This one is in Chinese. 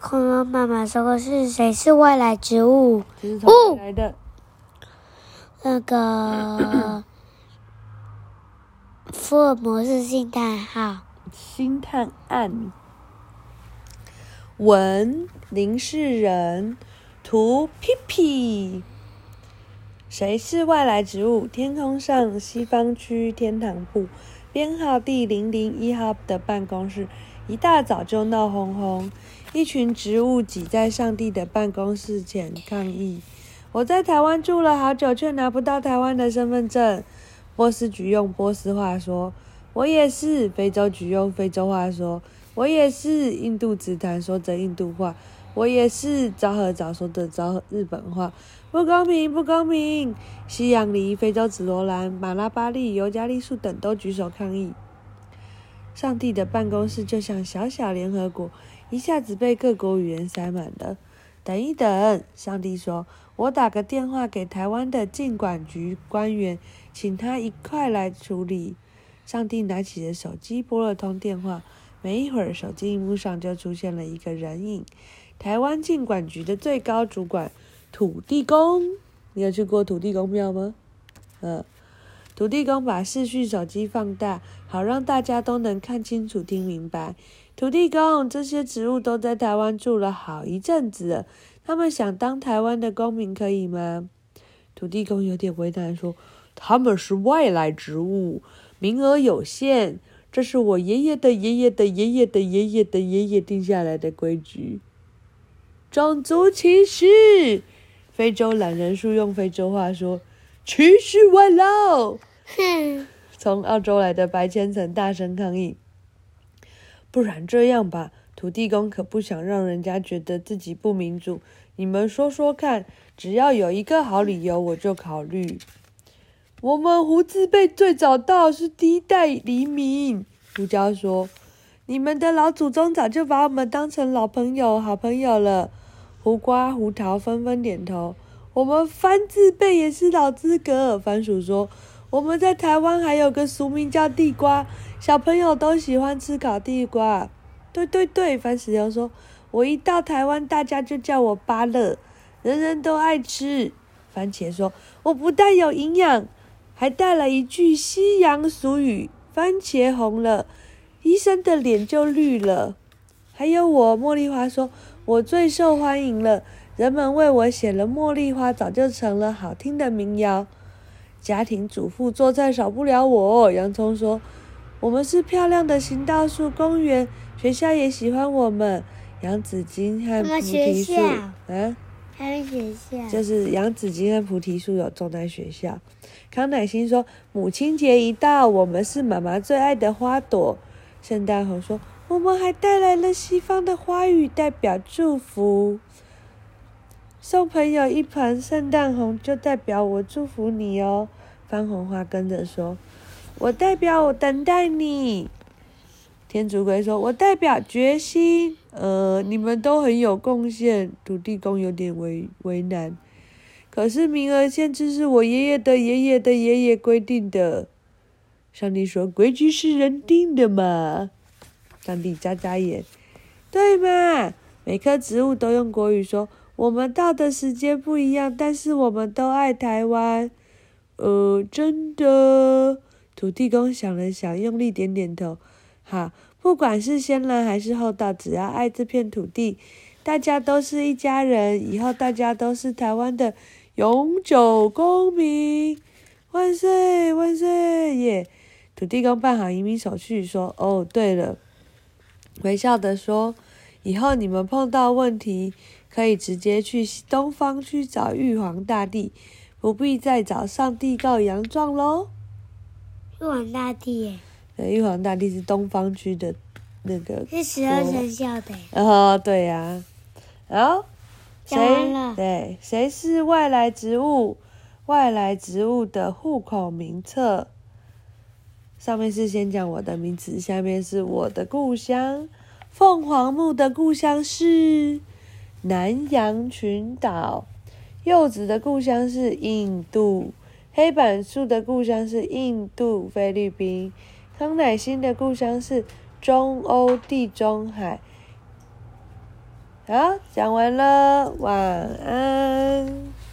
恐龙妈妈说过是谁是外来植物？这是从来的？那个 福尔摩斯星探号。星探案。文林世仁，图屁屁。谁是外来植物？天空上西方区天堂铺，编号第零零一号的办公室，一大早就闹哄哄，一群植物挤在上帝的办公室前抗议。我在台湾住了好久，却拿不到台湾的身份证。波斯菊用波斯话说：“我也是。”非洲菊用非洲话说：“我也是。”印度紫檀说着印度话：“我也是。”昭和早说着昭和日本话。不公平！不公平！西洋梨、非洲紫罗兰、马拉巴栗、尤加利树等都举手抗议。上帝的办公室就像小小联合国，一下子被各国语言塞满了。等一等，上帝说：“我打个电话给台湾的进管局官员，请他一块来处理。”上帝拿起了手机，拨了通电话。没一会儿，手机荧幕上就出现了一个人影：台湾进管局的最高主管。土地公，你有去过土地公庙吗？嗯，土地公把视讯手机放大，好让大家都能看清楚、听明白。土地公，这些植物都在台湾住了好一阵子了，他们想当台湾的公民，可以吗？土地公有点为难，说：“他们是外来植物，名额有限，这是我爷爷的爷爷的爷爷的爷爷的爷爷定下来的规矩。”种族歧视。非洲懒人树用非洲话说：“歧视外劳。”哼！从澳洲来的白千层大声抗议：“不然这样吧，土地公可不想让人家觉得自己不民主。你们说说看，只要有一个好理由，我就考虑。”我们胡子辈最早到，是第一代黎明。胡椒说：“你们的老祖宗早就把我们当成老朋友、好朋友了。”胡瓜、胡桃纷纷点头。我们番字辈也是老资格。番薯说：“我们在台湾还有个俗名叫地瓜，小朋友都喜欢吃烤地瓜。”对对对，番石榴说：“我一到台湾，大家就叫我芭乐，人人都爱吃。”番茄说：“我不但有营养，还带了一句西洋俗语。”番茄红了，医生的脸就绿了。还有我，茉莉花说。我最受欢迎了，人们为我写了《茉莉花》，早就成了好听的民谣。家庭主妇做菜少不了我。洋葱说：“我们是漂亮的行道树公园，学校也喜欢我们。杨紫金和菩提树，啊，还有学校，就是杨紫金和菩提树有种在学校。”康乃馨说：“母亲节一到，我们是妈妈最爱的花朵。”圣诞红说。我们还带来了西方的花语，代表祝福。送朋友一盆圣诞红，就代表我祝福你哦。番红花跟着说：“我代表我等待你。”天竺龟说：“我代表决心。”呃，你们都很有贡献。土地公有点为为难，可是名额限制是我爷爷的爷爷的爷爷规定的。上帝说：“规矩是人定的嘛。”上帝眨眨眼，对嘛？每棵植物都用国语说：“我们到的时间不一样，但是我们都爱台湾。”呃，真的。土地公想了想，用力点点头。好，不管是先人还是后到，只要爱这片土地，大家都是一家人。以后大家都是台湾的永久公民。万岁！万岁！耶！土地公办好移民手续，说：“哦，对了。”微笑地说：“以后你们碰到问题，可以直接去东方去找玉皇大帝，不必再找上帝告洋状喽。”玉皇大帝耶？对，玉皇大帝是东方区的那个。是十二生肖的。哦，对呀。好，谁？对，谁是外来植物？外来植物的户口名册。上面是先讲我的名字，下面是我的故乡。凤凰木的故乡是南洋群岛，柚子的故乡是印度，黑板树的故乡是印度、菲律宾，康乃馨的故乡是中欧地中海，好，讲完了，晚安。